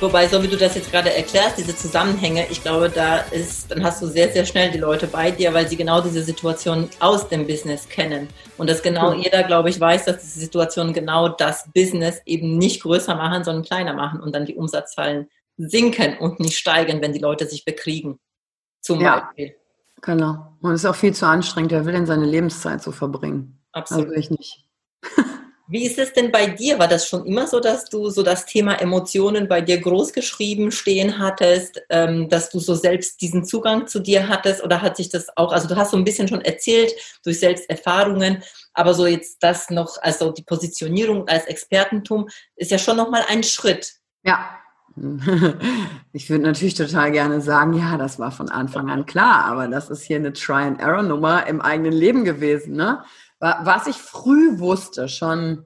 Wobei, so wie du das jetzt gerade erklärst, diese Zusammenhänge, ich glaube, da ist, dann hast du sehr, sehr schnell die Leute bei dir, weil sie genau diese Situation aus dem Business kennen. Und dass genau mhm. jeder, glaube ich, weiß, dass diese Situation genau das Business eben nicht größer machen, sondern kleiner machen und dann die Umsatzzahlen sinken und nicht steigen, wenn die Leute sich bekriegen. Zum ja, Beispiel. Genau. Und es ist auch viel zu anstrengend. Wer will denn seine Lebenszeit so verbringen? Absolut. Also ich nicht. Wie ist es denn bei dir? War das schon immer so, dass du so das Thema Emotionen bei dir großgeschrieben stehen hattest, ähm, dass du so selbst diesen Zugang zu dir hattest? Oder hat sich das auch, also du hast so ein bisschen schon erzählt durch Selbsterfahrungen, aber so jetzt das noch, also die Positionierung als Expertentum ist ja schon nochmal ein Schritt. Ja. Ich würde natürlich total gerne sagen, ja, das war von Anfang an klar, aber das ist hier eine Try-and-Error-Nummer im eigenen Leben gewesen. Ne? Was ich früh wusste, schon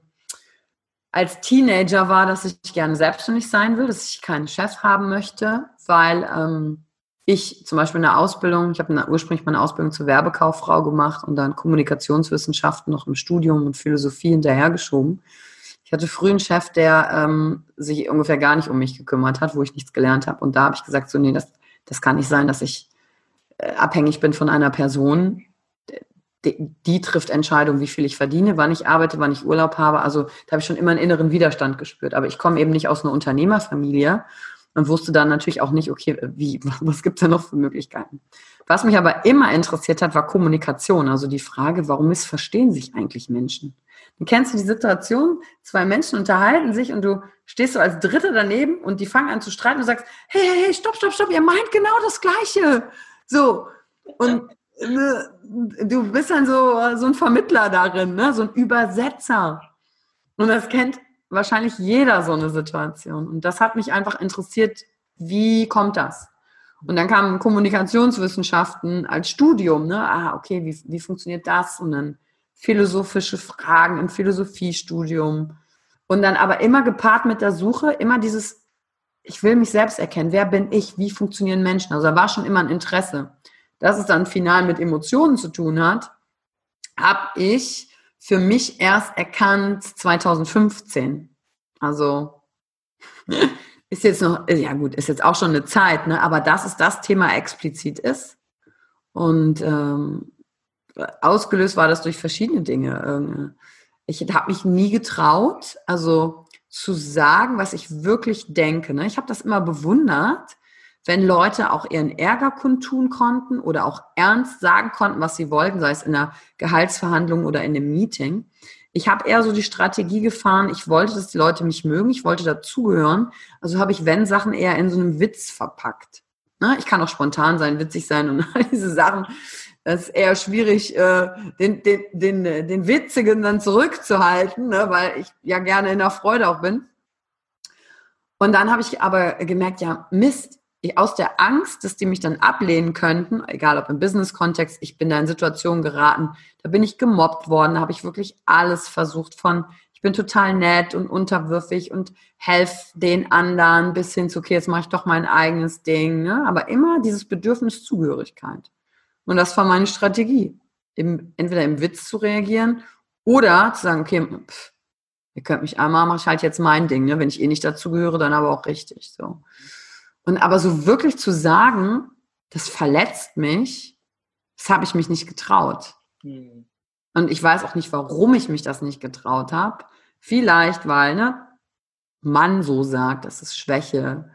als Teenager war, dass ich gerne selbstständig sein will, dass ich keinen Chef haben möchte, weil ähm, ich zum Beispiel in der Ausbildung, ich habe ursprünglich meine Ausbildung zur Werbekauffrau gemacht und dann Kommunikationswissenschaften noch im Studium und Philosophie hinterhergeschoben. Ich hatte früh einen Chef, der ähm, sich ungefähr gar nicht um mich gekümmert hat, wo ich nichts gelernt habe. Und da habe ich gesagt, so, nee, das, das kann nicht sein, dass ich äh, abhängig bin von einer Person, die, trifft Entscheidungen, wie viel ich verdiene, wann ich arbeite, wann ich Urlaub habe. Also da habe ich schon immer einen inneren Widerstand gespürt. Aber ich komme eben nicht aus einer Unternehmerfamilie und wusste dann natürlich auch nicht, okay, wie, was gibt es da noch für Möglichkeiten? Was mich aber immer interessiert hat, war Kommunikation. Also die Frage, warum missverstehen sich eigentlich Menschen? Dann kennst du die Situation, zwei Menschen unterhalten sich und du stehst so als Dritte daneben und die fangen an zu streiten und sagst, hey, hey, hey, stopp, stopp, stopp, ihr meint genau das Gleiche. So. Und du bist dann so, so ein Vermittler darin, ne? so ein Übersetzer. Und das kennt wahrscheinlich jeder so eine Situation. Und das hat mich einfach interessiert, wie kommt das? Und dann kamen Kommunikationswissenschaften als Studium, ne? Ah, okay, wie, wie funktioniert das? Und dann philosophische Fragen im Philosophiestudium. Und dann aber immer gepaart mit der Suche, immer dieses, ich will mich selbst erkennen. Wer bin ich? Wie funktionieren Menschen? Also da war schon immer ein Interesse dass es dann final mit Emotionen zu tun hat, habe ich für mich erst erkannt 2015. Also ist jetzt noch, ja gut, ist jetzt auch schon eine Zeit, ne? aber dass es das Thema explizit ist. Und ähm, ausgelöst war das durch verschiedene Dinge. Ich habe mich nie getraut, also zu sagen, was ich wirklich denke. Ne? Ich habe das immer bewundert, wenn Leute auch ihren Ärger kundtun konnten oder auch ernst sagen konnten, was sie wollten, sei es in einer Gehaltsverhandlung oder in einem Meeting. Ich habe eher so die Strategie gefahren, ich wollte, dass die Leute mich mögen, ich wollte dazugehören. Also habe ich, wenn Sachen eher in so einem Witz verpackt. Ne? Ich kann auch spontan sein, witzig sein und all diese Sachen. Das ist eher schwierig, äh, den, den, den, den Witzigen dann zurückzuhalten, ne? weil ich ja gerne in der Freude auch bin. Und dann habe ich aber gemerkt, ja, Mist, aus der Angst, dass die mich dann ablehnen könnten, egal ob im Business-Kontext, ich bin da in Situationen geraten, da bin ich gemobbt worden, da habe ich wirklich alles versucht von, ich bin total nett und unterwürfig und helfe den anderen bis hin zu, okay, jetzt mache ich doch mein eigenes Ding, ne? aber immer dieses Bedürfnis Zugehörigkeit. Und das war meine Strategie, im, entweder im Witz zu reagieren oder zu sagen, okay, pff, ihr könnt mich einmal, mache ich halt jetzt mein Ding, ne? wenn ich eh nicht dazugehöre, dann aber auch richtig, so. Und aber so wirklich zu sagen, das verletzt mich, das habe ich mich nicht getraut. Mhm. Und ich weiß auch nicht, warum ich mich das nicht getraut habe. Vielleicht, weil ne, Mann so sagt, das ist Schwäche.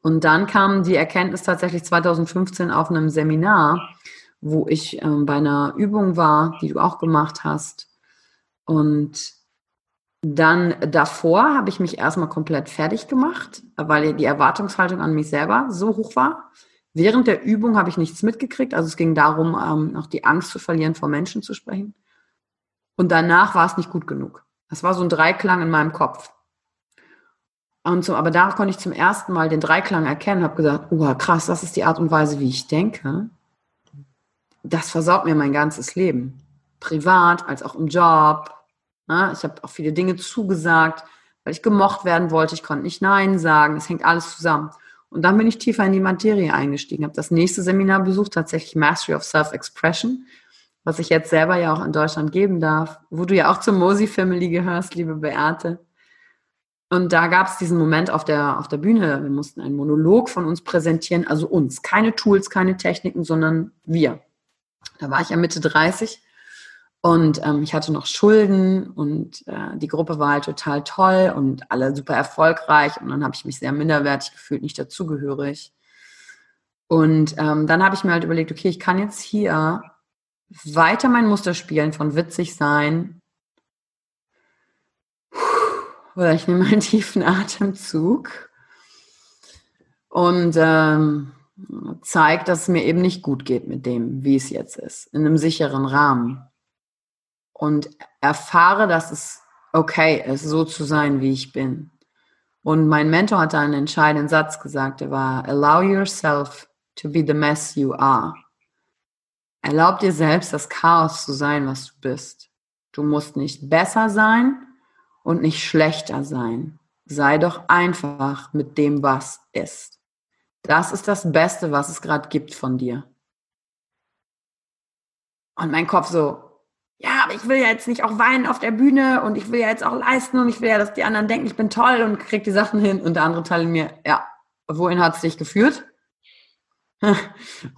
Und dann kam die Erkenntnis tatsächlich 2015 auf einem Seminar, wo ich ähm, bei einer Übung war, die du auch gemacht hast. Und dann davor habe ich mich erstmal komplett fertig gemacht, weil die Erwartungshaltung an mich selber so hoch war. Während der Übung habe ich nichts mitgekriegt. Also es ging darum, ähm, noch die Angst zu verlieren, vor Menschen zu sprechen. Und danach war es nicht gut genug. Das war so ein Dreiklang in meinem Kopf. Und so, aber da konnte ich zum ersten Mal den Dreiklang erkennen, habe gesagt, oh krass, das ist die Art und Weise, wie ich denke. Das versaut mir mein ganzes Leben. Privat, als auch im Job, Ne? Ich habe auch viele Dinge zugesagt, weil ich gemocht werden wollte. Ich konnte nicht Nein sagen. Es hängt alles zusammen. Und dann bin ich tiefer in die Materie eingestiegen, habe das nächste Seminar besucht, tatsächlich Mastery of Self-Expression, was ich jetzt selber ja auch in Deutschland geben darf, wo du ja auch zur Mosi Family gehörst, liebe Beate. Und da gab es diesen Moment auf der, auf der Bühne. Wir mussten einen Monolog von uns präsentieren, also uns. Keine Tools, keine Techniken, sondern wir. Da war ich ja Mitte 30 und ähm, ich hatte noch Schulden und äh, die Gruppe war halt total toll und alle super erfolgreich. Und dann habe ich mich sehr minderwertig gefühlt, nicht dazugehörig. Und ähm, dann habe ich mir halt überlegt, okay, ich kann jetzt hier weiter mein Muster spielen von witzig sein, oder ich nehme einen tiefen Atemzug und ähm, zeige, dass es mir eben nicht gut geht mit dem, wie es jetzt ist, in einem sicheren Rahmen. Und erfahre, dass es okay ist, so zu sein, wie ich bin. Und mein Mentor hat einen entscheidenden Satz gesagt, der war, allow yourself to be the mess you are. Erlaub dir selbst, das Chaos zu sein, was du bist. Du musst nicht besser sein, und nicht schlechter sein. Sei doch einfach mit dem, was ist. Das ist das Beste, was es gerade gibt von dir. Und mein Kopf so, ja, aber ich will ja jetzt nicht auch weinen auf der Bühne und ich will ja jetzt auch leisten und ich will ja, dass die anderen denken, ich bin toll und krieg die Sachen hin. Und der andere Teil mir, ja, wohin hat es dich geführt?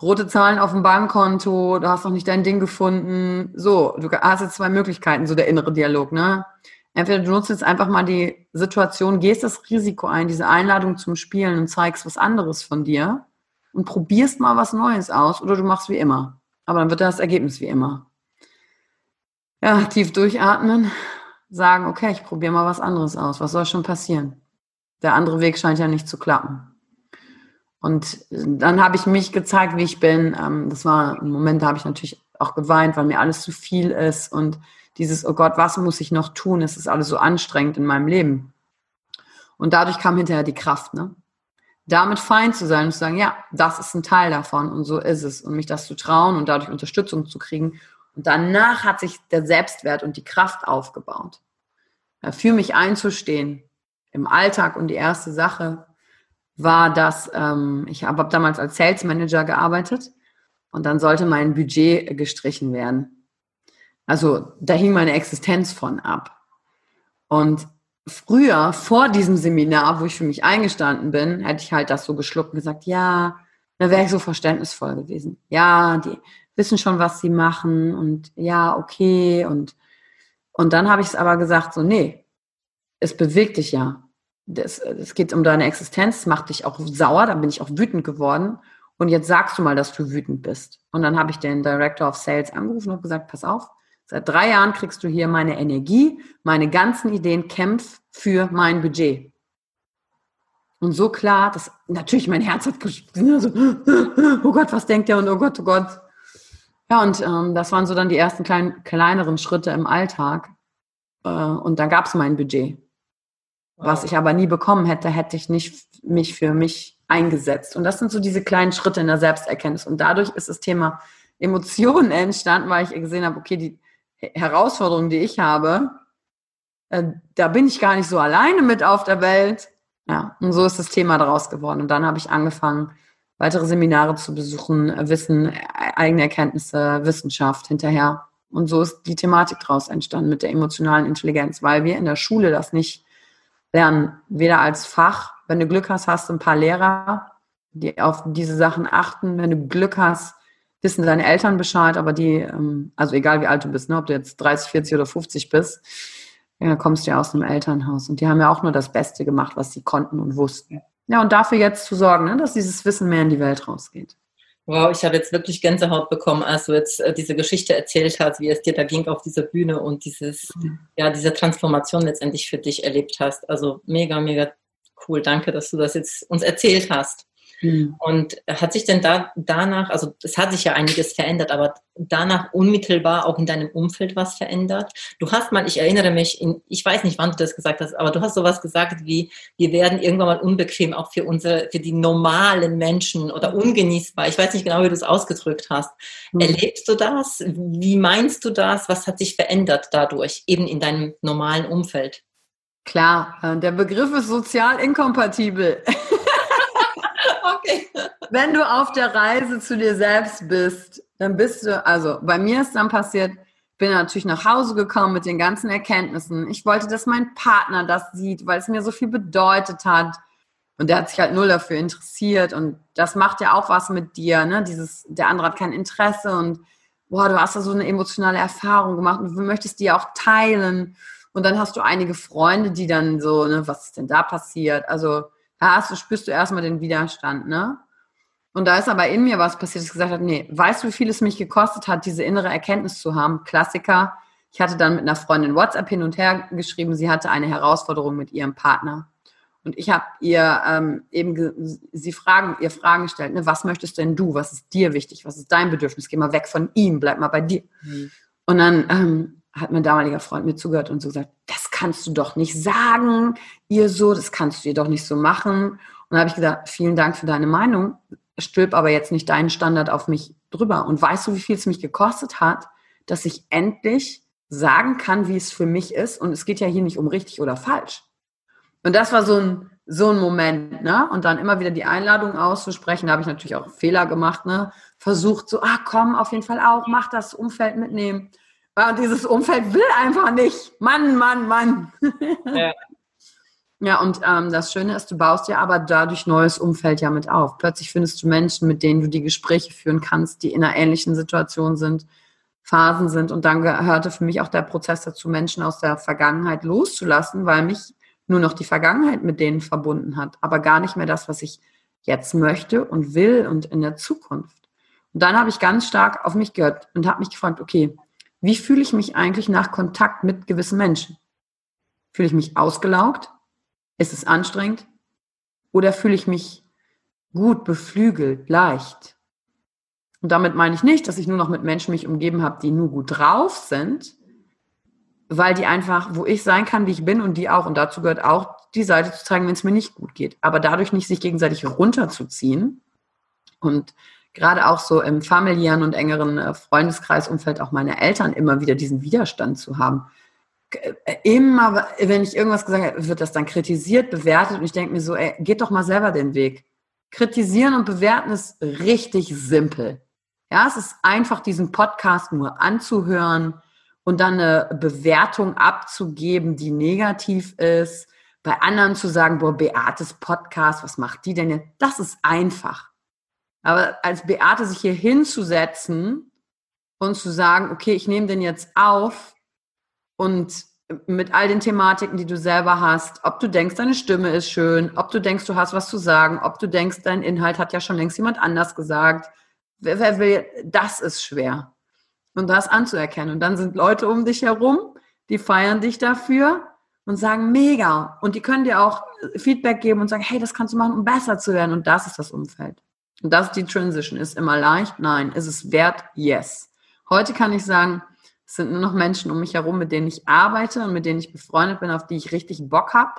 Rote Zahlen auf dem Bankkonto, du hast noch nicht dein Ding gefunden. So, du hast jetzt zwei Möglichkeiten, so der innere Dialog, ne? Entweder du nutzt jetzt einfach mal die Situation, gehst das Risiko ein, diese Einladung zum Spielen und zeigst was anderes von dir und probierst mal was Neues aus oder du machst wie immer. Aber dann wird das Ergebnis wie immer. Ja, tief durchatmen, sagen, okay, ich probiere mal was anderes aus. Was soll schon passieren? Der andere Weg scheint ja nicht zu klappen. Und dann habe ich mich gezeigt, wie ich bin. Ähm, das war ein Moment, da habe ich natürlich auch geweint, weil mir alles zu viel ist und dieses, oh Gott, was muss ich noch tun? Es ist alles so anstrengend in meinem Leben. Und dadurch kam hinterher die Kraft, ne? Damit fein zu sein und zu sagen, ja, das ist ein Teil davon und so ist es. Und mich das zu trauen und dadurch Unterstützung zu kriegen. Und danach hat sich der Selbstwert und die Kraft aufgebaut. Für mich einzustehen im Alltag. Und die erste Sache war, dass ähm, ich habe damals als Sales Manager gearbeitet und dann sollte mein Budget gestrichen werden. Also da hing meine Existenz von ab. Und früher, vor diesem Seminar, wo ich für mich eingestanden bin, hätte ich halt das so geschluckt und gesagt, ja, da wäre ich so verständnisvoll gewesen. Ja, die wissen schon, was sie machen und ja, okay. Und, und dann habe ich es aber gesagt, so, nee, es bewegt dich ja. Es geht um deine Existenz, es macht dich auch sauer, dann bin ich auch wütend geworden. Und jetzt sagst du mal, dass du wütend bist. Und dann habe ich den Director of Sales angerufen und gesagt, pass auf, Seit drei Jahren kriegst du hier meine Energie, meine ganzen Ideen, kämpf für mein Budget. Und so klar, dass natürlich mein Herz hat gespielt, so, oh Gott, was denkt der und oh Gott, oh Gott. Ja, und ähm, das waren so dann die ersten kleinen, kleineren Schritte im Alltag. Äh, und dann gab es mein Budget. Wow. Was ich aber nie bekommen hätte, hätte ich nicht mich für mich eingesetzt. Und das sind so diese kleinen Schritte in der Selbsterkenntnis. Und dadurch ist das Thema Emotionen entstanden, weil ich gesehen habe, okay, die, Herausforderungen, die ich habe, äh, da bin ich gar nicht so alleine mit auf der Welt. Ja, und so ist das Thema daraus geworden. Und dann habe ich angefangen, weitere Seminare zu besuchen, Wissen, e-, eigene Erkenntnisse, Wissenschaft hinterher. Und so ist die Thematik daraus entstanden mit der emotionalen Intelligenz, weil wir in der Schule das nicht lernen, weder als Fach. Wenn du Glück hast, hast du ein paar Lehrer, die auf diese Sachen achten. Wenn du Glück hast, wissen deine Eltern Bescheid, aber die, ähm, also egal wie alt du bist, ne, ob du jetzt 30, 40 oder 50 bist, ja, kommst du ja aus einem Elternhaus. Und die haben ja auch nur das Beste gemacht, was sie konnten und wussten. Ja, und dafür jetzt zu sorgen, ne, dass dieses Wissen mehr in die Welt rausgeht. Wow, ich habe jetzt wirklich Gänsehaut bekommen, als du jetzt äh, diese Geschichte erzählt hast, wie es dir da ging auf dieser Bühne und dieses, mhm. ja, diese Transformation letztendlich für dich erlebt hast. Also mega, mega cool. Danke, dass du das jetzt uns erzählt hast. Mhm. Und hat sich denn da danach, also es hat sich ja einiges verändert, aber danach unmittelbar auch in deinem Umfeld was verändert? Du hast mal, ich erinnere mich, in, ich weiß nicht, wann du das gesagt hast, aber du hast sowas gesagt wie, wir werden irgendwann mal unbequem auch für unsere, für die normalen Menschen oder mhm. ungenießbar. Ich weiß nicht genau, wie du es ausgedrückt hast. Mhm. Erlebst du das? Wie meinst du das? Was hat sich verändert dadurch, eben in deinem normalen Umfeld? Klar, äh, der Begriff ist sozial inkompatibel. okay. Wenn du auf der Reise zu dir selbst bist, dann bist du, also bei mir ist dann passiert, bin natürlich nach Hause gekommen mit den ganzen Erkenntnissen. Ich wollte, dass mein Partner das sieht, weil es mir so viel bedeutet hat. Und der hat sich halt null dafür interessiert. Und das macht ja auch was mit dir, ne? Dieses, der andere hat kein Interesse und boah, du hast da so eine emotionale Erfahrung gemacht und du möchtest die auch teilen. Und dann hast du einige Freunde, die dann so, ne, was ist denn da passiert? Also du, spürst du erstmal den Widerstand, ne? Und da ist aber in mir was passiert, dass ich gesagt habe, nee, weißt du, wie viel es mich gekostet hat, diese innere Erkenntnis zu haben? Klassiker. Ich hatte dann mit einer Freundin WhatsApp hin und her geschrieben, sie hatte eine Herausforderung mit ihrem Partner. Und ich habe ihr ähm, eben sie Fragen, ihr Fragen gestellt, ne, was möchtest denn du? Was ist dir wichtig? Was ist dein Bedürfnis? Geh mal weg von ihm, bleib mal bei dir. Mhm. Und dann ähm, hat mein damaliger Freund mir zugehört und so gesagt, das kannst du doch nicht sagen, ihr so, das kannst du ihr doch nicht so machen. Und dann habe ich gesagt, vielen Dank für deine Meinung stülp aber jetzt nicht deinen Standard auf mich drüber. Und weißt du, wie viel es mich gekostet hat, dass ich endlich sagen kann, wie es für mich ist? Und es geht ja hier nicht um richtig oder falsch. Und das war so ein, so ein Moment, ne? Und dann immer wieder die Einladung auszusprechen. Da habe ich natürlich auch Fehler gemacht, ne? Versucht so, ah, komm, auf jeden Fall auch, mach das Umfeld mitnehmen. Und dieses Umfeld will einfach nicht. Mann, Mann, Mann. Ja. Ja, und ähm, das Schöne ist, du baust ja aber dadurch neues Umfeld ja mit auf. Plötzlich findest du Menschen, mit denen du die Gespräche führen kannst, die in einer ähnlichen Situation sind, Phasen sind. Und dann gehörte für mich auch der Prozess dazu, Menschen aus der Vergangenheit loszulassen, weil mich nur noch die Vergangenheit mit denen verbunden hat, aber gar nicht mehr das, was ich jetzt möchte und will und in der Zukunft. Und dann habe ich ganz stark auf mich gehört und habe mich gefragt, okay, wie fühle ich mich eigentlich nach Kontakt mit gewissen Menschen? Fühle ich mich ausgelaugt? Ist es anstrengend? Oder fühle ich mich gut, beflügelt, leicht? Und damit meine ich nicht, dass ich nur noch mit Menschen mich umgeben habe, die nur gut drauf sind, weil die einfach, wo ich sein kann, wie ich bin und die auch. Und dazu gehört auch, die Seite zu zeigen, wenn es mir nicht gut geht. Aber dadurch nicht sich gegenseitig runterzuziehen und gerade auch so im familiären und engeren äh, Freundeskreisumfeld auch meine Eltern immer wieder diesen Widerstand zu haben immer, wenn ich irgendwas gesagt habe, wird das dann kritisiert, bewertet und ich denke mir so, ey, geht doch mal selber den Weg. Kritisieren und bewerten ist richtig simpel. Ja, es ist einfach, diesen Podcast nur anzuhören und dann eine Bewertung abzugeben, die negativ ist. Bei anderen zu sagen, boah, Beates Podcast, was macht die denn jetzt? Das ist einfach. Aber als Beate sich hier hinzusetzen und zu sagen, okay, ich nehme den jetzt auf, und mit all den Thematiken, die du selber hast, ob du denkst, deine Stimme ist schön, ob du denkst, du hast was zu sagen, ob du denkst, dein Inhalt hat ja schon längst jemand anders gesagt. Wer, wer will, das ist schwer. Und das anzuerkennen. Und dann sind Leute um dich herum, die feiern dich dafür und sagen, mega. Und die können dir auch Feedback geben und sagen, hey, das kannst du machen, um besser zu werden. Und das ist das Umfeld. Und das ist die Transition. Ist immer leicht? Nein. Ist es wert? Yes. Heute kann ich sagen, es sind nur noch Menschen um mich herum, mit denen ich arbeite und mit denen ich befreundet bin, auf die ich richtig Bock habe,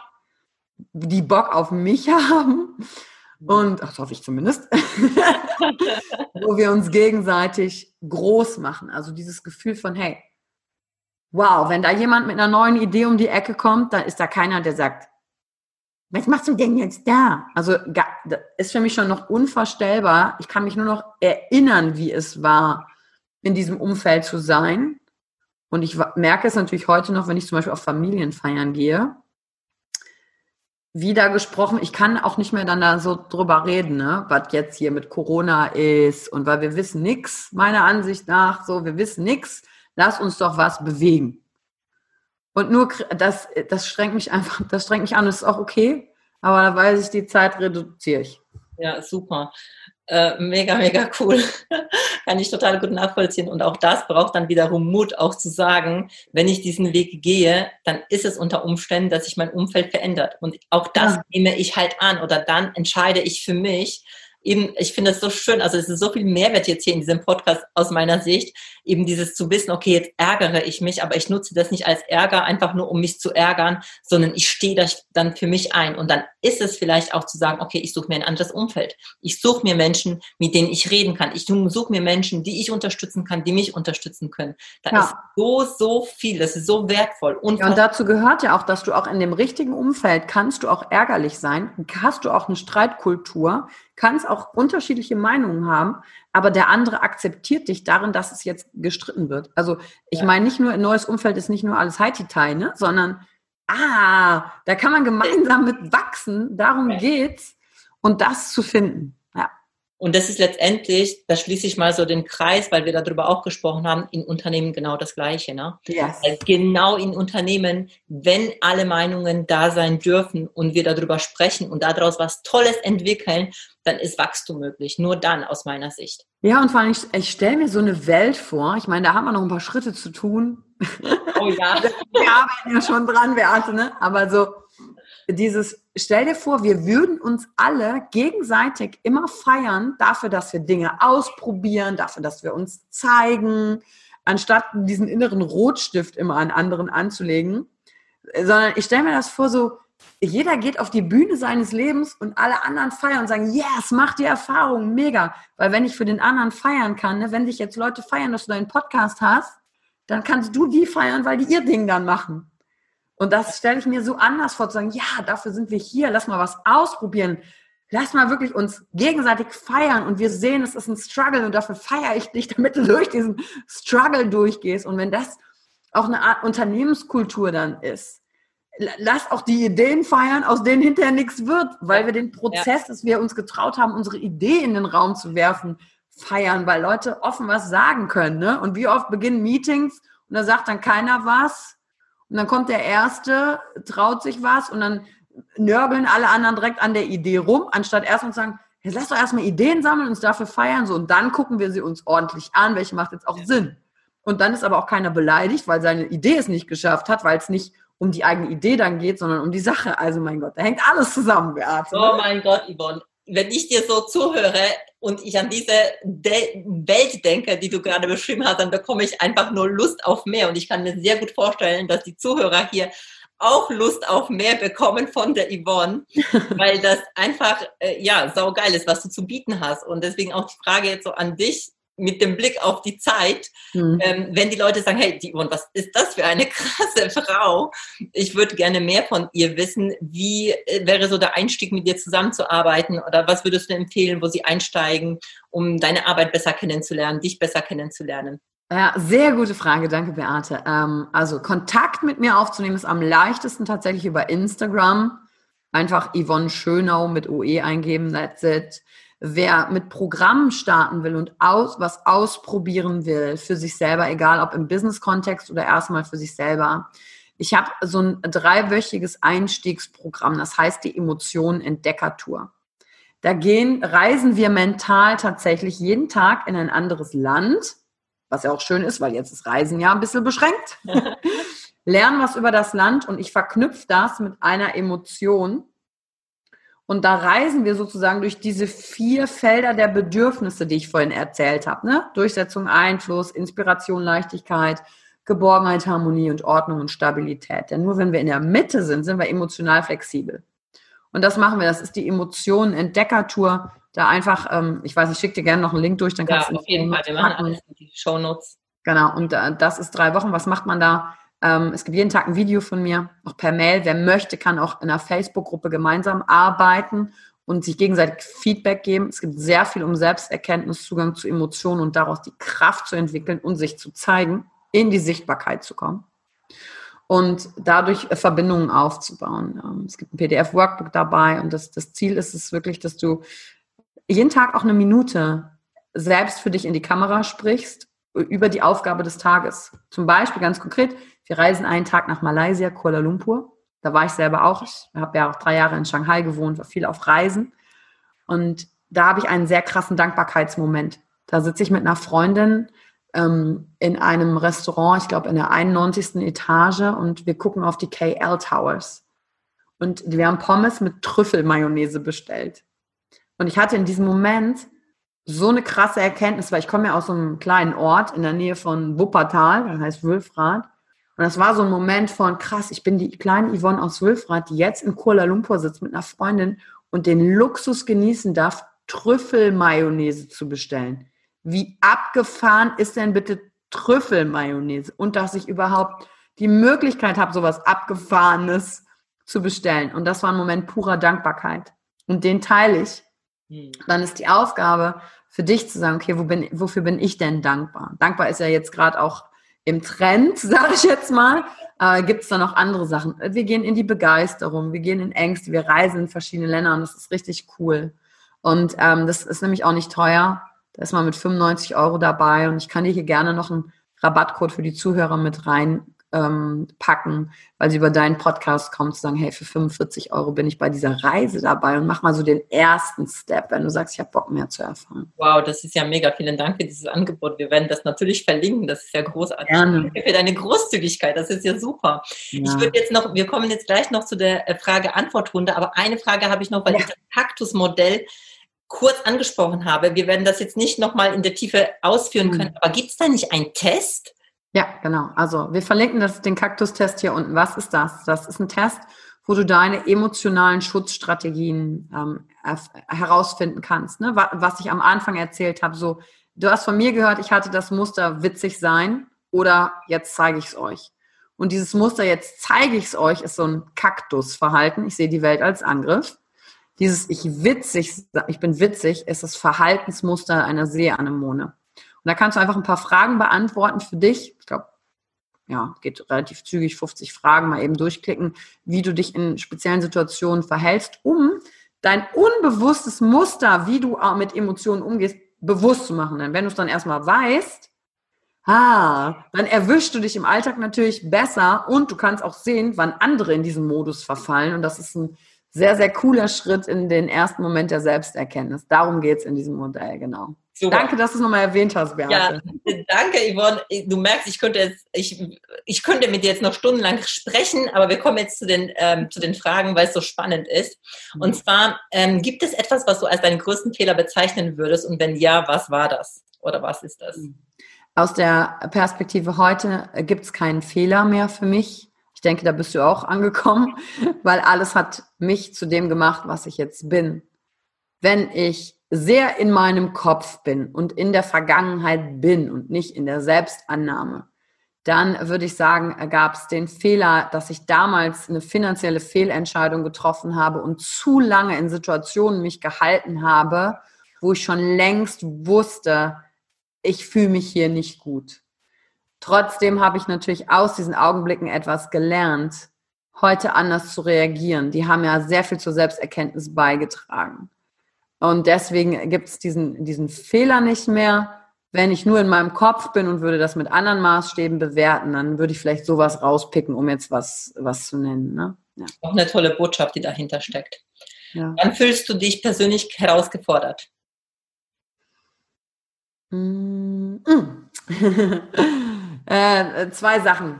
die Bock auf mich haben. Und, ach, das hoffe ich zumindest, wo wir uns gegenseitig groß machen. Also dieses Gefühl von, hey, wow, wenn da jemand mit einer neuen Idee um die Ecke kommt, dann ist da keiner, der sagt, was machst du denn jetzt da? Also ist für mich schon noch unvorstellbar. Ich kann mich nur noch erinnern, wie es war, in diesem Umfeld zu sein. Und ich merke es natürlich heute noch, wenn ich zum Beispiel auf Familienfeiern gehe, wieder gesprochen, ich kann auch nicht mehr dann da so drüber reden, ne, was jetzt hier mit Corona ist und weil wir wissen nichts, meiner Ansicht nach, so, wir wissen nichts, lass uns doch was bewegen. Und nur das, das strengt mich einfach, das strengt mich an, das ist auch okay, aber da weiß ich, die Zeit reduziere ich. Ja, super. Äh, mega, mega cool. Kann ich total gut nachvollziehen. Und auch das braucht dann wiederum Mut, auch zu sagen, wenn ich diesen Weg gehe, dann ist es unter Umständen, dass sich mein Umfeld verändert. Und auch das ja. nehme ich halt an oder dann entscheide ich für mich, eben, ich finde es so schön, also es ist so viel Mehrwert jetzt hier in diesem Podcast aus meiner Sicht, eben dieses zu wissen, okay, jetzt ärgere ich mich, aber ich nutze das nicht als Ärger, einfach nur um mich zu ärgern, sondern ich stehe da dann für mich ein. Und dann ist es vielleicht auch zu sagen, okay, ich suche mir ein anderes Umfeld. Ich suche mir Menschen, mit denen ich reden kann. Ich suche mir Menschen, die ich unterstützen kann, die mich unterstützen können. Da ja. ist so, so viel, das ist so wertvoll. Und, ja, und dazu gehört ja auch, dass du auch in dem richtigen Umfeld kannst du auch ärgerlich sein, hast du auch eine Streitkultur, kannst auch unterschiedliche Meinungen haben, aber der andere akzeptiert dich darin, dass es jetzt gestritten wird. Also ich ja. meine nicht nur, ein neues Umfeld ist nicht nur alles Haiti-Tai, ne? sondern ah, da kann man gemeinsam mit wachsen, darum geht's und das zu finden. Und das ist letztendlich, da schließe ich mal so den Kreis, weil wir darüber auch gesprochen haben, in Unternehmen genau das Gleiche. Ne? Yes. Genau in Unternehmen, wenn alle Meinungen da sein dürfen und wir darüber sprechen und daraus was Tolles entwickeln, dann ist Wachstum möglich. Nur dann, aus meiner Sicht. Ja, und vor allem, ich, ich stelle mir so eine Welt vor. Ich meine, da haben wir noch ein paar Schritte zu tun. Oh ja. wir arbeiten ja schon dran, Beate, ne? Aber so, dieses, stell dir vor, wir würden uns alle gegenseitig immer feiern dafür, dass wir Dinge ausprobieren, dafür, dass wir uns zeigen, anstatt diesen inneren Rotstift immer an anderen anzulegen. Sondern ich stelle mir das vor, so, jeder geht auf die Bühne seines Lebens und alle anderen feiern und sagen, yes, mach die Erfahrung, mega. Weil wenn ich für den anderen feiern kann, ne, wenn dich jetzt Leute feiern, dass du deinen Podcast hast, dann kannst du die feiern, weil die ihr Ding dann machen. Und das stelle ich mir so anders vor, zu sagen, ja, dafür sind wir hier, lass mal was ausprobieren. Lass mal wirklich uns gegenseitig feiern und wir sehen, es ist ein Struggle und dafür feiere ich dich, damit du durch diesen Struggle durchgehst. Und wenn das auch eine Art Unternehmenskultur dann ist, lass auch die Ideen feiern, aus denen hinterher nichts wird, weil wir den Prozess, dass wir uns getraut haben, unsere Idee in den Raum zu werfen, feiern, weil Leute offen was sagen können. Ne? Und wie oft beginnen Meetings und da sagt dann keiner was und dann kommt der Erste, traut sich was und dann nörgeln alle anderen direkt an der Idee rum, anstatt erstmal zu sagen, jetzt lass doch erstmal Ideen sammeln, und uns dafür feiern, so und dann gucken wir sie uns ordentlich an, welche macht jetzt auch Sinn. Und dann ist aber auch keiner beleidigt, weil seine Idee es nicht geschafft hat, weil es nicht um die eigene Idee dann geht, sondern um die Sache. Also mein Gott, da hängt alles zusammen, Beate. Ne? Oh mein Gott, Yvonne. Wenn ich dir so zuhöre, und ich an diese De Welt denke, die du gerade beschrieben hast, dann bekomme ich einfach nur Lust auf mehr. Und ich kann mir sehr gut vorstellen, dass die Zuhörer hier auch Lust auf mehr bekommen von der Yvonne, weil das einfach, äh, ja, saugeil ist, was du zu bieten hast. Und deswegen auch die Frage jetzt so an dich, mit dem Blick auf die Zeit, mhm. ähm, wenn die Leute sagen, hey, die, und was ist das für eine krasse Frau? Ich würde gerne mehr von ihr wissen. Wie äh, wäre so der Einstieg, mit dir zusammenzuarbeiten? Oder was würdest du empfehlen, wo sie einsteigen, um deine Arbeit besser kennenzulernen, dich besser kennenzulernen? Ja, sehr gute Frage, danke Beate. Ähm, also Kontakt mit mir aufzunehmen ist am leichtesten tatsächlich über Instagram. Einfach Yvonne Schönau mit OE eingeben, that's it. Wer mit Programmen starten will und aus, was ausprobieren will für sich selber, egal ob im Business-Kontext oder erstmal für sich selber. Ich habe so ein dreiwöchiges Einstiegsprogramm, das heißt die Emotionen Entdeckertour. Da gehen, reisen wir mental tatsächlich jeden Tag in ein anderes Land, was ja auch schön ist, weil jetzt ist Reisen ja ein bisschen beschränkt. Lernen was über das Land und ich verknüpfe das mit einer Emotion, und da reisen wir sozusagen durch diese vier Felder der Bedürfnisse, die ich vorhin erzählt habe. Ne? Durchsetzung, Einfluss, Inspiration, Leichtigkeit, Geborgenheit, Harmonie und Ordnung und Stabilität. Denn nur wenn wir in der Mitte sind, sind wir emotional flexibel. Und das machen wir. Das ist die Emotionen-Entdeckertour. Da einfach, ähm, ich weiß, ich schicke dir gerne noch einen Link durch, dann kannst ja, du auf jeden Fall. Wir machen alles in die Show Notes. Genau. Und äh, das ist drei Wochen. Was macht man da? Ähm, es gibt jeden Tag ein Video von mir, auch per Mail. Wer möchte, kann auch in einer Facebook-Gruppe gemeinsam arbeiten und sich gegenseitig Feedback geben. Es gibt sehr viel um Selbsterkenntnis, Zugang zu Emotionen und daraus die Kraft zu entwickeln und sich zu zeigen, in die Sichtbarkeit zu kommen und dadurch Verbindungen aufzubauen. Ähm, es gibt ein PDF-Workbook dabei und das, das Ziel ist es wirklich, dass du jeden Tag auch eine Minute selbst für dich in die Kamera sprichst über die Aufgabe des Tages. Zum Beispiel ganz konkret, wir reisen einen Tag nach Malaysia, Kuala Lumpur. Da war ich selber auch. Ich habe ja auch drei Jahre in Shanghai gewohnt, war viel auf Reisen. Und da habe ich einen sehr krassen Dankbarkeitsmoment. Da sitze ich mit einer Freundin ähm, in einem Restaurant, ich glaube in der 91. Etage und wir gucken auf die KL Towers. Und wir haben Pommes mit Trüffelmayonnaise bestellt. Und ich hatte in diesem Moment so eine krasse Erkenntnis, weil ich komme ja aus so einem kleinen Ort in der Nähe von Wuppertal, das heißt Wülfrath. Und das war so ein Moment von, krass, ich bin die kleine Yvonne aus Wülfrath, die jetzt in Kuala Lumpur sitzt mit einer Freundin und den Luxus genießen darf, Trüffelmayonnaise zu bestellen. Wie abgefahren ist denn bitte Trüffelmayonnaise? Und dass ich überhaupt die Möglichkeit habe, sowas Abgefahrenes zu bestellen. Und das war ein Moment purer Dankbarkeit. Und den teile ich Mhm. Dann ist die Aufgabe für dich zu sagen, okay, wo bin, wofür bin ich denn dankbar? Dankbar ist ja jetzt gerade auch im Trend, sage ich jetzt mal. Äh, Gibt es da noch andere Sachen? Wir gehen in die Begeisterung, wir gehen in Ängste, wir reisen in verschiedene Länder und das ist richtig cool. Und ähm, das ist nämlich auch nicht teuer. Da ist man mit 95 Euro dabei und ich kann dir hier gerne noch einen Rabattcode für die Zuhörer mit rein ähm, packen, weil sie über deinen Podcast kommen, zu sagen, hey, für 45 Euro bin ich bei dieser Reise dabei und mach mal so den ersten Step, wenn du sagst, ich habe Bock mehr zu erfahren. Wow, das ist ja mega. Vielen Dank für dieses Angebot. Wir werden das natürlich verlinken. Das ist ja großartig. Gerne. Danke für deine Großzügigkeit. Das ist ja super. Ja. Ich würde jetzt noch, wir kommen jetzt gleich noch zu der äh, Frage-Antwort-Runde, aber eine Frage habe ich noch, weil ja. ich das Kaktusmodell kurz angesprochen habe. Wir werden das jetzt nicht nochmal in der Tiefe ausführen können, mhm. aber gibt es da nicht einen Test? Ja, genau. Also wir verlinken das, den Kaktustest hier unten. Was ist das? Das ist ein Test, wo du deine emotionalen Schutzstrategien ähm, herausfinden kannst. Ne? Was ich am Anfang erzählt habe, so, du hast von mir gehört, ich hatte das Muster witzig sein oder jetzt zeige ich es euch. Und dieses Muster, jetzt zeige ich es euch, ist so ein Kaktusverhalten. Ich sehe die Welt als Angriff. Dieses ich witzig, ich bin witzig, ist das Verhaltensmuster einer Seeanemone. Und da kannst du einfach ein paar Fragen beantworten für dich. Ich glaube, ja, geht relativ zügig, 50 Fragen mal eben durchklicken, wie du dich in speziellen Situationen verhältst, um dein unbewusstes Muster, wie du mit Emotionen umgehst, bewusst zu machen. Denn wenn du es dann erstmal weißt, ah, dann erwischst du dich im Alltag natürlich besser und du kannst auch sehen, wann andere in diesen Modus verfallen. Und das ist ein sehr, sehr cooler Schritt in den ersten Moment der Selbsterkenntnis. Darum geht es in diesem Modell, genau. Super. Danke, dass du es nochmal erwähnt hast, Beate. Ja, danke, Yvonne. Du merkst, ich könnte, jetzt, ich, ich könnte mit dir jetzt noch stundenlang sprechen, aber wir kommen jetzt zu den, ähm, zu den Fragen, weil es so spannend ist. Mhm. Und zwar, ähm, gibt es etwas, was du als deinen größten Fehler bezeichnen würdest? Und wenn ja, was war das? Oder was ist das? Aus der Perspektive heute gibt es keinen Fehler mehr für mich. Ich denke, da bist du auch angekommen, weil alles hat mich zu dem gemacht, was ich jetzt bin. Wenn ich sehr in meinem Kopf bin und in der Vergangenheit bin und nicht in der Selbstannahme, dann würde ich sagen, gab es den Fehler, dass ich damals eine finanzielle Fehlentscheidung getroffen habe und zu lange in Situationen mich gehalten habe, wo ich schon längst wusste, ich fühle mich hier nicht gut. Trotzdem habe ich natürlich aus diesen Augenblicken etwas gelernt, heute anders zu reagieren. Die haben ja sehr viel zur Selbsterkenntnis beigetragen. Und deswegen gibt es diesen, diesen Fehler nicht mehr. Wenn ich nur in meinem Kopf bin und würde das mit anderen Maßstäben bewerten, dann würde ich vielleicht sowas rauspicken, um jetzt was, was zu nennen. Ne? Ja. Auch eine tolle Botschaft, die dahinter steckt. Ja. Wann fühlst du dich persönlich herausgefordert? Mm. äh, zwei Sachen.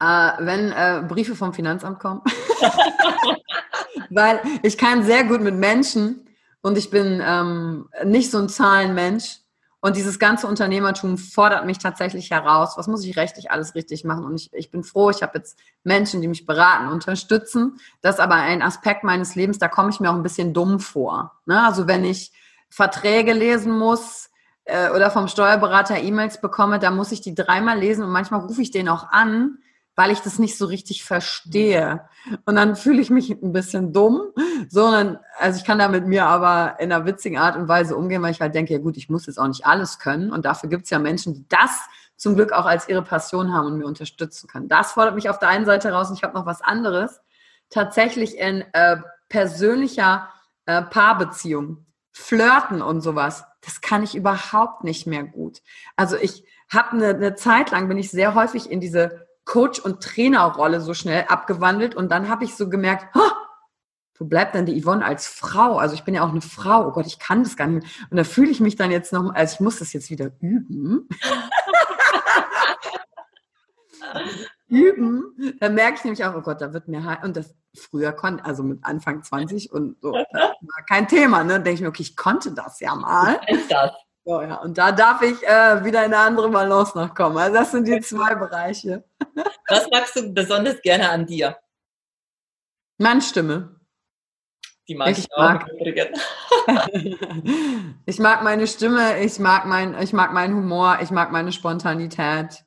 Äh, wenn äh, Briefe vom Finanzamt kommen. Weil ich kann sehr gut mit Menschen und ich bin ähm, nicht so ein Zahlenmensch. Und dieses ganze Unternehmertum fordert mich tatsächlich heraus. Was muss ich rechtlich alles richtig machen? Und ich, ich bin froh, ich habe jetzt Menschen, die mich beraten, unterstützen. Das ist aber ein Aspekt meines Lebens, da komme ich mir auch ein bisschen dumm vor. Ne? Also wenn ich Verträge lesen muss äh, oder vom Steuerberater E-Mails bekomme, da muss ich die dreimal lesen und manchmal rufe ich den auch an, weil ich das nicht so richtig verstehe. Und dann fühle ich mich ein bisschen dumm, sondern, also ich kann da mit mir aber in einer witzigen Art und Weise umgehen, weil ich halt denke, ja gut, ich muss jetzt auch nicht alles können. Und dafür gibt es ja Menschen, die das zum Glück auch als ihre Passion haben und mir unterstützen können. Das fordert mich auf der einen Seite raus und ich habe noch was anderes. Tatsächlich in äh, persönlicher äh, Paarbeziehung, Flirten und sowas, das kann ich überhaupt nicht mehr gut. Also ich habe eine, eine Zeit lang, bin ich sehr häufig in diese Coach- und Trainerrolle so schnell abgewandelt und dann habe ich so gemerkt, wo bleibt denn die Yvonne als Frau? Also ich bin ja auch eine Frau. Oh Gott, ich kann das gar nicht mehr. Und da fühle ich mich dann jetzt noch, also ich muss das jetzt wieder üben. üben, dann merke ich nämlich auch, oh Gott, da wird mir und das früher konnte, also mit Anfang 20 und so, war kein Thema, ne? Denke ich mir, okay, ich konnte das ja mal. Ist das? So, ja. Und da darf ich äh, wieder in eine andere Balance noch kommen. Also das sind die zwei Bereiche. Was magst du besonders gerne an dir? Meine Stimme. Die mag ich, ich auch mag. ich mag meine Stimme, ich mag, mein, ich mag meinen Humor, ich mag meine Spontanität.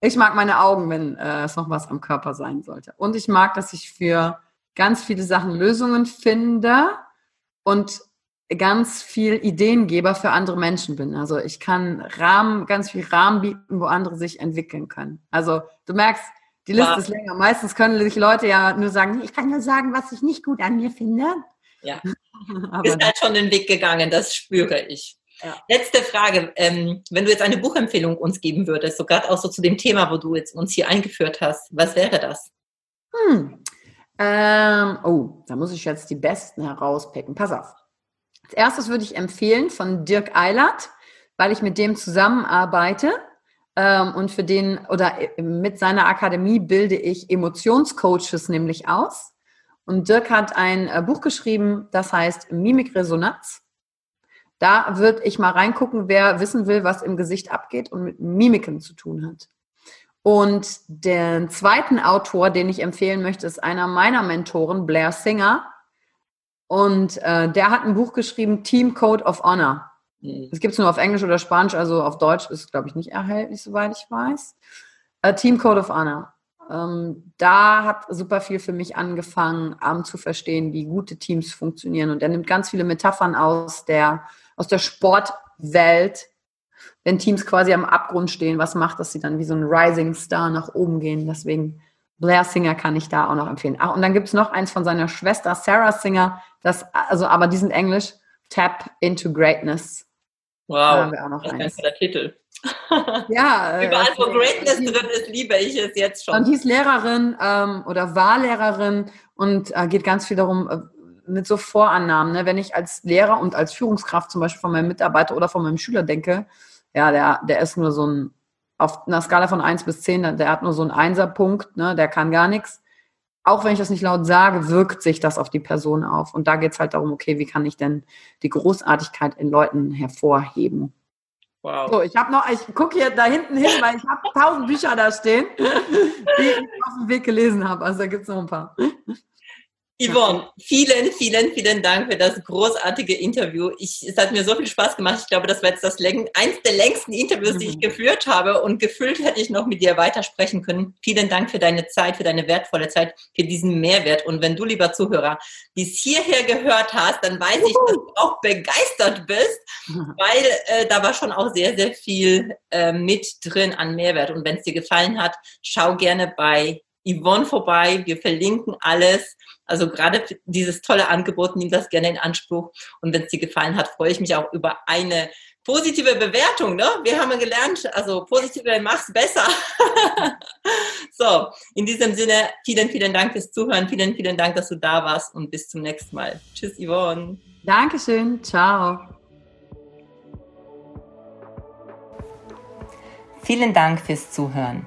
Ich mag meine Augen, wenn äh, es noch was am Körper sein sollte. Und ich mag, dass ich für ganz viele Sachen Lösungen finde und ganz viel Ideengeber für andere Menschen bin. Also ich kann Rahmen, ganz viel Rahmen bieten, wo andere sich entwickeln können. Also du merkst, die Liste wow. ist länger. Meistens können sich Leute ja nur sagen, ich kann nur sagen, was ich nicht gut an mir finde. Ja. Aber ist halt schon den Weg gegangen, das spüre ich. Ja. Letzte Frage. Ähm, wenn du jetzt eine Buchempfehlung uns geben würdest, so gerade auch so zu dem Thema, wo du jetzt uns hier eingeführt hast, was wäre das? Hm. Ähm, oh, da muss ich jetzt die besten herauspicken. Pass auf. Als erstes würde ich empfehlen von Dirk Eilert, weil ich mit dem zusammenarbeite ähm, und für den oder äh, mit seiner Akademie bilde ich Emotionscoaches nämlich aus. Und Dirk hat ein äh, Buch geschrieben, das heißt Mimikresonanz. Da würde ich mal reingucken, wer wissen will, was im Gesicht abgeht und mit Mimiken zu tun hat. Und den zweiten Autor, den ich empfehlen möchte, ist einer meiner Mentoren, Blair Singer. Und äh, der hat ein Buch geschrieben, Team Code of Honor. Mhm. Das gibt es nur auf Englisch oder Spanisch, also auf Deutsch ist, glaube ich, nicht erhältlich, soweit ich weiß. Äh, Team Code of Honor. Ähm, da hat super viel für mich angefangen, um, zu verstehen, wie gute Teams funktionieren. Und er nimmt ganz viele Metaphern aus der, aus der Sportwelt, wenn Teams quasi am Abgrund stehen, was macht, dass sie dann wie so ein Rising Star nach oben gehen. Deswegen Blair Singer kann ich da auch noch empfehlen. Ach, und dann gibt es noch eins von seiner Schwester Sarah Singer, das, also, aber die sind Englisch, Tap into Greatness. Wow, das eins. ist der Titel. ja. Äh, Überall, wo Greatness drin ist, liebe ich es jetzt schon. Und die ist Lehrerin ähm, oder war Lehrerin und äh, geht ganz viel darum, äh, mit so Vorannahmen. Ne? Wenn ich als Lehrer und als Führungskraft zum Beispiel von meinem Mitarbeiter oder von meinem Schüler denke, ja, der, der ist nur so ein auf einer Skala von 1 bis 10, der hat nur so einen Einserpunkt, ne, der kann gar nichts. Auch wenn ich das nicht laut sage, wirkt sich das auf die Person auf. Und da geht es halt darum, okay, wie kann ich denn die Großartigkeit in Leuten hervorheben? Wow. So, ich habe noch, ich gucke hier da hinten hin, weil ich habe tausend Bücher da stehen, die ich auf dem Weg gelesen habe. Also da gibt es noch ein paar. Yvonne, vielen, vielen, vielen Dank für das großartige Interview. Ich, es hat mir so viel Spaß gemacht. Ich glaube, das war jetzt das läng eins der längsten Interviews, die ich mhm. geführt habe. Und gefühlt hätte ich noch mit dir weitersprechen können. Vielen Dank für deine Zeit, für deine wertvolle Zeit, für diesen Mehrwert. Und wenn du, lieber Zuhörer, bis hierher gehört hast, dann weiß ich, dass du auch begeistert bist, weil äh, da war schon auch sehr, sehr viel äh, mit drin an Mehrwert. Und wenn es dir gefallen hat, schau gerne bei Yvonne vorbei. Wir verlinken alles. Also gerade dieses tolle Angebot, nimm das gerne in Anspruch. Und wenn es dir gefallen hat, freue ich mich auch über eine positive Bewertung. Ne? Wir haben gelernt, also positive mach's besser. so, in diesem Sinne, vielen, vielen Dank fürs Zuhören. Vielen, vielen Dank, dass du da warst und bis zum nächsten Mal. Tschüss, Yvonne. Dankeschön. Ciao. Vielen Dank fürs Zuhören.